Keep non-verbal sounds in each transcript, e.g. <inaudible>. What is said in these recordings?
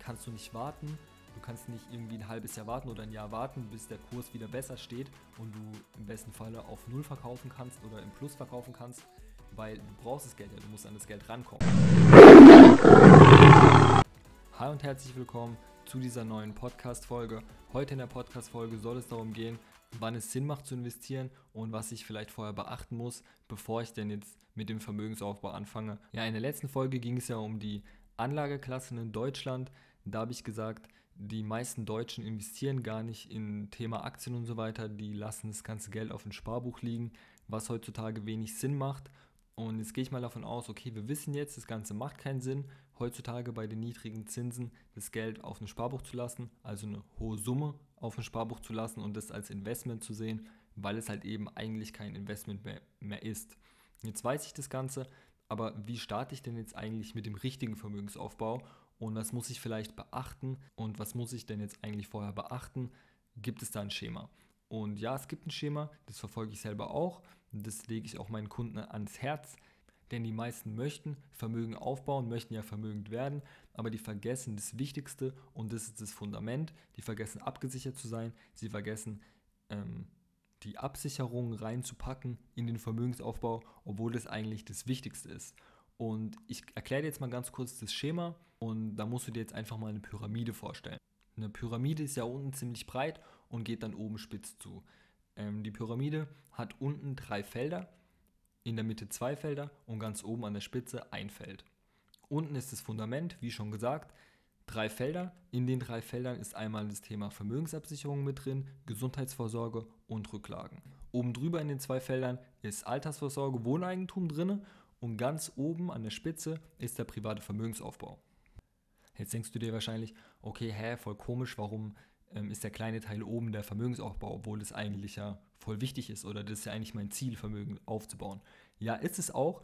kannst du nicht warten. Du kannst nicht irgendwie ein halbes Jahr warten oder ein Jahr warten, bis der Kurs wieder besser steht und du im besten Falle auf Null verkaufen kannst oder im Plus verkaufen kannst, weil du brauchst das Geld ja, du musst an das Geld rankommen. Hi und herzlich willkommen zu dieser neuen Podcast-Folge. Heute in der Podcast-Folge soll es darum gehen, wann es Sinn macht zu investieren und was ich vielleicht vorher beachten muss, bevor ich denn jetzt mit dem Vermögensaufbau anfange. Ja, in der letzten Folge ging es ja um die Anlageklassen in Deutschland. Da habe ich gesagt, die meisten Deutschen investieren gar nicht in Thema Aktien und so weiter. Die lassen das ganze Geld auf dem Sparbuch liegen, was heutzutage wenig Sinn macht. Und jetzt gehe ich mal davon aus, okay, wir wissen jetzt, das Ganze macht keinen Sinn, heutzutage bei den niedrigen Zinsen das Geld auf dem Sparbuch zu lassen, also eine hohe Summe auf dem Sparbuch zu lassen und das als Investment zu sehen, weil es halt eben eigentlich kein Investment mehr, mehr ist. Jetzt weiß ich das Ganze, aber wie starte ich denn jetzt eigentlich mit dem richtigen Vermögensaufbau und was muss ich vielleicht beachten und was muss ich denn jetzt eigentlich vorher beachten? Gibt es da ein Schema? Und ja, es gibt ein Schema, das verfolge ich selber auch, das lege ich auch meinen Kunden ans Herz, denn die meisten möchten Vermögen aufbauen, möchten ja vermögend werden, aber die vergessen das Wichtigste und das ist das Fundament. Die vergessen abgesichert zu sein, sie vergessen ähm, die Absicherung reinzupacken in den Vermögensaufbau, obwohl das eigentlich das Wichtigste ist. Und ich erkläre dir jetzt mal ganz kurz das Schema und da musst du dir jetzt einfach mal eine Pyramide vorstellen. Eine Pyramide ist ja unten ziemlich breit und geht dann oben spitz zu. Ähm, die Pyramide hat unten drei Felder, in der Mitte zwei Felder und ganz oben an der Spitze ein Feld. Unten ist das Fundament, wie schon gesagt, drei Felder. In den drei Feldern ist einmal das Thema Vermögensabsicherung mit drin, Gesundheitsvorsorge und Rücklagen. Oben drüber in den zwei Feldern ist Altersvorsorge, Wohneigentum drin und ganz oben an der Spitze ist der private Vermögensaufbau. Jetzt denkst du dir wahrscheinlich, okay, hä, voll komisch, warum ähm, ist der kleine Teil oben der Vermögensaufbau, obwohl das eigentlich ja voll wichtig ist oder das ist ja eigentlich mein Ziel, Vermögen aufzubauen. Ja, ist es auch,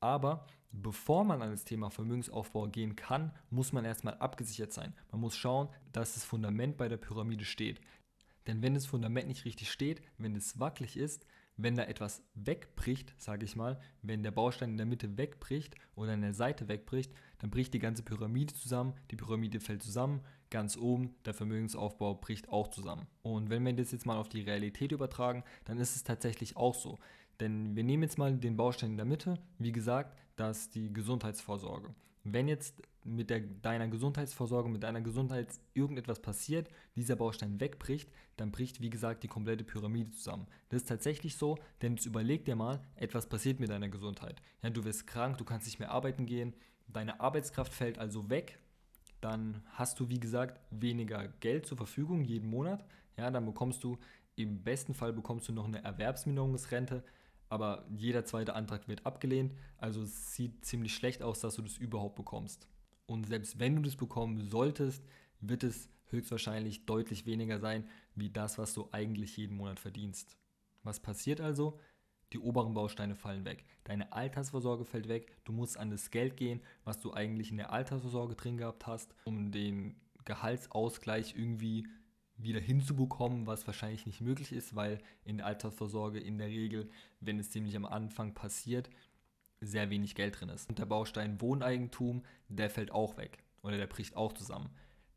aber bevor man an das Thema Vermögensaufbau gehen kann, muss man erstmal abgesichert sein. Man muss schauen, dass das Fundament bei der Pyramide steht. Denn wenn das Fundament nicht richtig steht, wenn es wackelig ist, wenn da etwas wegbricht, sage ich mal, wenn der Baustein in der Mitte wegbricht oder in der Seite wegbricht, dann bricht die ganze Pyramide zusammen, die Pyramide fällt zusammen, ganz oben, der Vermögensaufbau bricht auch zusammen. Und wenn wir das jetzt mal auf die Realität übertragen, dann ist es tatsächlich auch so. Denn wir nehmen jetzt mal den Baustein in der Mitte, wie gesagt, das ist die Gesundheitsvorsorge. Wenn jetzt mit der, deiner Gesundheitsvorsorge, mit deiner Gesundheit irgendetwas passiert, dieser Baustein wegbricht, dann bricht, wie gesagt, die komplette Pyramide zusammen. Das ist tatsächlich so, denn jetzt überleg dir mal, etwas passiert mit deiner Gesundheit. Ja, du wirst krank, du kannst nicht mehr arbeiten gehen, deine Arbeitskraft fällt also weg, dann hast du, wie gesagt, weniger Geld zur Verfügung jeden Monat. Ja, dann bekommst du, im besten Fall bekommst du noch eine Erwerbsminderungsrente, aber jeder zweite Antrag wird abgelehnt. Also es sieht ziemlich schlecht aus, dass du das überhaupt bekommst. Und selbst wenn du das bekommen solltest, wird es höchstwahrscheinlich deutlich weniger sein, wie das, was du eigentlich jeden Monat verdienst. Was passiert also? Die oberen Bausteine fallen weg. Deine Altersvorsorge fällt weg. Du musst an das Geld gehen, was du eigentlich in der Altersvorsorge drin gehabt hast, um den Gehaltsausgleich irgendwie wieder hinzubekommen, was wahrscheinlich nicht möglich ist, weil in der Altersvorsorge in der Regel, wenn es ziemlich am Anfang passiert, sehr wenig Geld drin ist. Und der Baustein Wohneigentum, der fällt auch weg oder der bricht auch zusammen.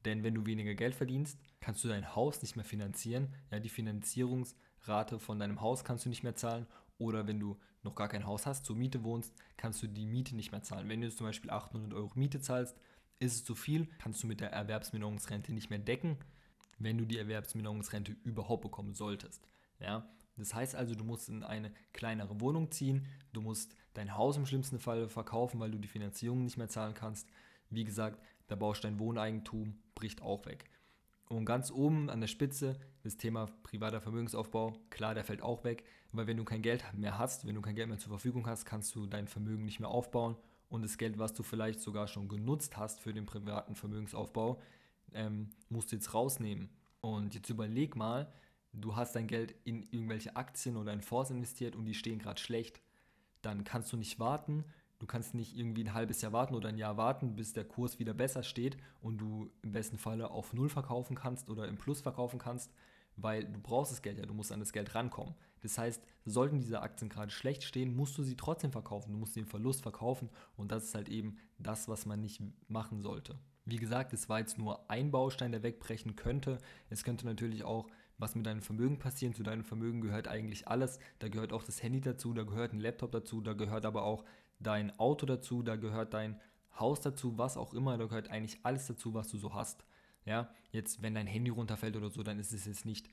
Denn wenn du weniger Geld verdienst, kannst du dein Haus nicht mehr finanzieren. Ja, die Finanzierungsrate von deinem Haus kannst du nicht mehr zahlen. Oder wenn du noch gar kein Haus hast, zur Miete wohnst, kannst du die Miete nicht mehr zahlen. Wenn du zum Beispiel 800 Euro Miete zahlst, ist es zu viel, kannst du mit der Erwerbsminderungsrente nicht mehr decken wenn du die Erwerbsminderungsrente überhaupt bekommen solltest. Ja? Das heißt also, du musst in eine kleinere Wohnung ziehen, du musst dein Haus im schlimmsten Fall verkaufen, weil du die Finanzierung nicht mehr zahlen kannst. Wie gesagt, der Baustein Wohneigentum bricht auch weg. Und ganz oben an der Spitze das Thema privater Vermögensaufbau, klar, der fällt auch weg, weil wenn du kein Geld mehr hast, wenn du kein Geld mehr zur Verfügung hast, kannst du dein Vermögen nicht mehr aufbauen und das Geld, was du vielleicht sogar schon genutzt hast für den privaten Vermögensaufbau, ähm, musst du jetzt rausnehmen. Und jetzt überleg mal, du hast dein Geld in irgendwelche Aktien oder in Fonds investiert und die stehen gerade schlecht. Dann kannst du nicht warten, du kannst nicht irgendwie ein halbes Jahr warten oder ein Jahr warten, bis der Kurs wieder besser steht und du im besten Falle auf Null verkaufen kannst oder im Plus verkaufen kannst, weil du brauchst das Geld ja, du musst an das Geld rankommen. Das heißt, sollten diese Aktien gerade schlecht stehen, musst du sie trotzdem verkaufen, du musst den Verlust verkaufen und das ist halt eben das, was man nicht machen sollte. Wie gesagt, es war jetzt nur ein Baustein, der wegbrechen könnte. Es könnte natürlich auch was mit deinem Vermögen passieren. Zu deinem Vermögen gehört eigentlich alles. Da gehört auch das Handy dazu, da gehört ein Laptop dazu, da gehört aber auch dein Auto dazu, da gehört dein Haus dazu, was auch immer, da gehört eigentlich alles dazu, was du so hast. Ja, jetzt, wenn dein Handy runterfällt oder so, dann ist es jetzt nicht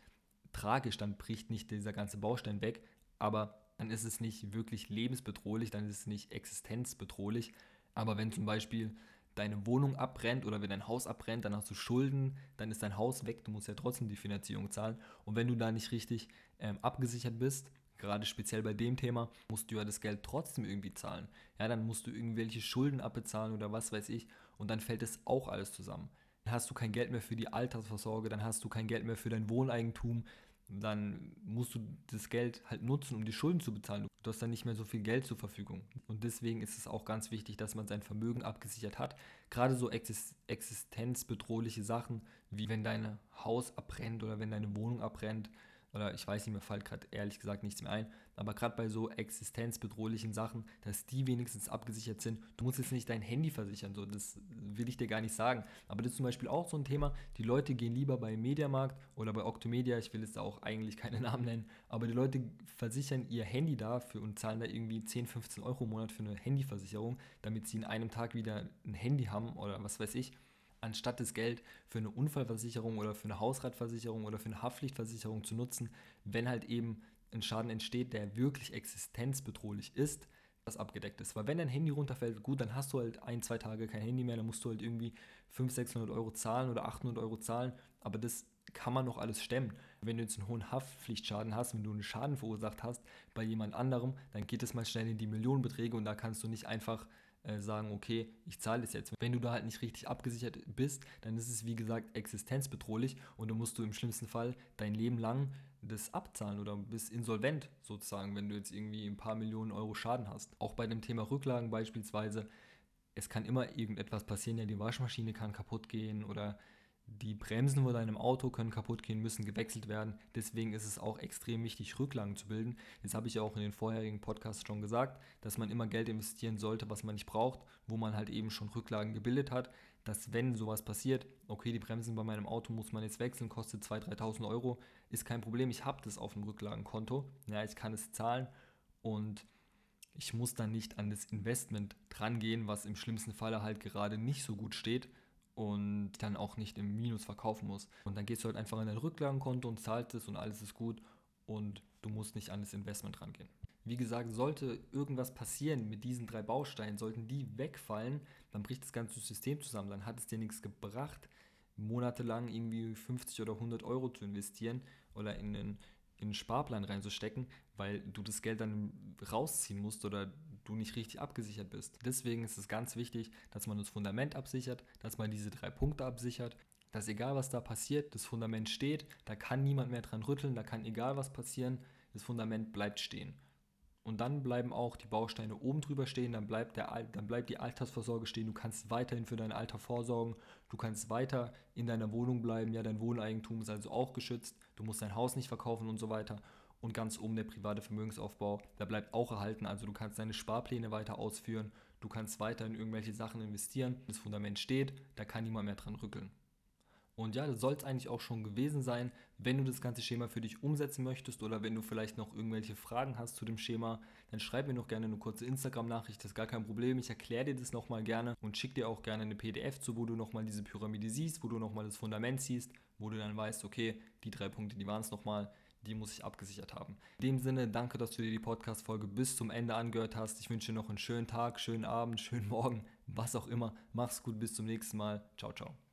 tragisch, dann bricht nicht dieser ganze Baustein weg, aber dann ist es nicht wirklich lebensbedrohlich, dann ist es nicht existenzbedrohlich. Aber wenn zum Beispiel deine Wohnung abbrennt oder wenn dein Haus abbrennt, dann hast du Schulden, dann ist dein Haus weg, du musst ja trotzdem die Finanzierung zahlen. Und wenn du da nicht richtig ähm, abgesichert bist, gerade speziell bei dem Thema, musst du ja das Geld trotzdem irgendwie zahlen. Ja, dann musst du irgendwelche Schulden abbezahlen oder was weiß ich und dann fällt es auch alles zusammen. Dann hast du kein Geld mehr für die Altersvorsorge, dann hast du kein Geld mehr für dein Wohneigentum, dann musst du das Geld halt nutzen, um die Schulden zu bezahlen. Du hast dann nicht mehr so viel Geld zur Verfügung. Und deswegen ist es auch ganz wichtig, dass man sein Vermögen abgesichert hat. Gerade so existenzbedrohliche Sachen, wie wenn dein Haus abbrennt oder wenn deine Wohnung abbrennt oder ich weiß nicht, mir fällt gerade ehrlich gesagt nichts mehr ein, aber gerade bei so existenzbedrohlichen Sachen, dass die wenigstens abgesichert sind. Du musst jetzt nicht dein Handy versichern, so, das will ich dir gar nicht sagen. Aber das ist zum Beispiel auch so ein Thema, die Leute gehen lieber bei Mediamarkt oder bei Octomedia, ich will jetzt auch eigentlich keine <laughs> Namen nennen, aber die Leute versichern ihr Handy dafür und zahlen da irgendwie 10, 15 Euro im Monat für eine Handyversicherung, damit sie in einem Tag wieder ein Handy haben oder was weiß ich anstatt das Geld für eine Unfallversicherung oder für eine Hausratversicherung oder für eine Haftpflichtversicherung zu nutzen, wenn halt eben ein Schaden entsteht, der wirklich existenzbedrohlich ist, das abgedeckt ist. Weil wenn dein Handy runterfällt, gut, dann hast du halt ein, zwei Tage kein Handy mehr, dann musst du halt irgendwie 500, 600 Euro zahlen oder 800 Euro zahlen, aber das kann man noch alles stemmen. Wenn du jetzt einen hohen Haftpflichtschaden hast, wenn du einen Schaden verursacht hast bei jemand anderem, dann geht es mal schnell in die Millionenbeträge und da kannst du nicht einfach äh, sagen, okay, ich zahle das jetzt. Wenn du da halt nicht richtig abgesichert bist, dann ist es wie gesagt existenzbedrohlich und dann musst du im schlimmsten Fall dein Leben lang das abzahlen oder bist insolvent sozusagen, wenn du jetzt irgendwie ein paar Millionen Euro Schaden hast. Auch bei dem Thema Rücklagen beispielsweise, es kann immer irgendetwas passieren, ja, die Waschmaschine kann kaputt gehen oder die Bremsen von deinem Auto können kaputt gehen, müssen gewechselt werden. Deswegen ist es auch extrem wichtig, Rücklagen zu bilden. Das habe ich ja auch in den vorherigen Podcasts schon gesagt, dass man immer Geld investieren sollte, was man nicht braucht, wo man halt eben schon Rücklagen gebildet hat, dass wenn sowas passiert, okay, die Bremsen bei meinem Auto muss man jetzt wechseln, kostet 2.000, 3.000 Euro, ist kein Problem. Ich habe das auf dem Rücklagenkonto. Ja, ich kann es zahlen und ich muss dann nicht an das Investment drangehen, was im schlimmsten Falle halt gerade nicht so gut steht und dann auch nicht im Minus verkaufen muss. Und dann gehst du halt einfach in dein Rücklagenkonto und zahlst es und alles ist gut und du musst nicht an das Investment rangehen. Wie gesagt, sollte irgendwas passieren mit diesen drei Bausteinen, sollten die wegfallen, dann bricht das ganze System zusammen. Dann hat es dir nichts gebracht, monatelang irgendwie 50 oder 100 Euro zu investieren oder in einen, in einen Sparplan reinzustecken, weil du das Geld dann rausziehen musst oder du nicht richtig abgesichert bist. Deswegen ist es ganz wichtig, dass man das Fundament absichert, dass man diese drei Punkte absichert, dass egal was da passiert, das Fundament steht, da kann niemand mehr dran rütteln, da kann egal was passieren, das Fundament bleibt stehen. Und dann bleiben auch die Bausteine oben drüber stehen, dann bleibt, der, dann bleibt die Altersvorsorge stehen, du kannst weiterhin für dein Alter vorsorgen, du kannst weiter in deiner Wohnung bleiben, ja, dein Wohneigentum ist also auch geschützt, du musst dein Haus nicht verkaufen und so weiter und ganz oben der private Vermögensaufbau, der bleibt auch erhalten. Also du kannst deine Sparpläne weiter ausführen, du kannst weiter in irgendwelche Sachen investieren. Das Fundament steht, da kann niemand mehr dran rückeln. Und ja, das soll es eigentlich auch schon gewesen sein. Wenn du das ganze Schema für dich umsetzen möchtest oder wenn du vielleicht noch irgendwelche Fragen hast zu dem Schema, dann schreib mir noch gerne eine kurze Instagram-Nachricht, das ist gar kein Problem. Ich erkläre dir das nochmal gerne und schick dir auch gerne eine PDF zu, wo du nochmal diese Pyramide siehst, wo du nochmal das Fundament siehst, wo du dann weißt, okay, die drei Punkte, die waren es nochmal die muss ich abgesichert haben. In dem Sinne, danke, dass du dir die Podcast-Folge bis zum Ende angehört hast. Ich wünsche dir noch einen schönen Tag, schönen Abend, schönen Morgen, was auch immer. Mach's gut, bis zum nächsten Mal. Ciao, ciao.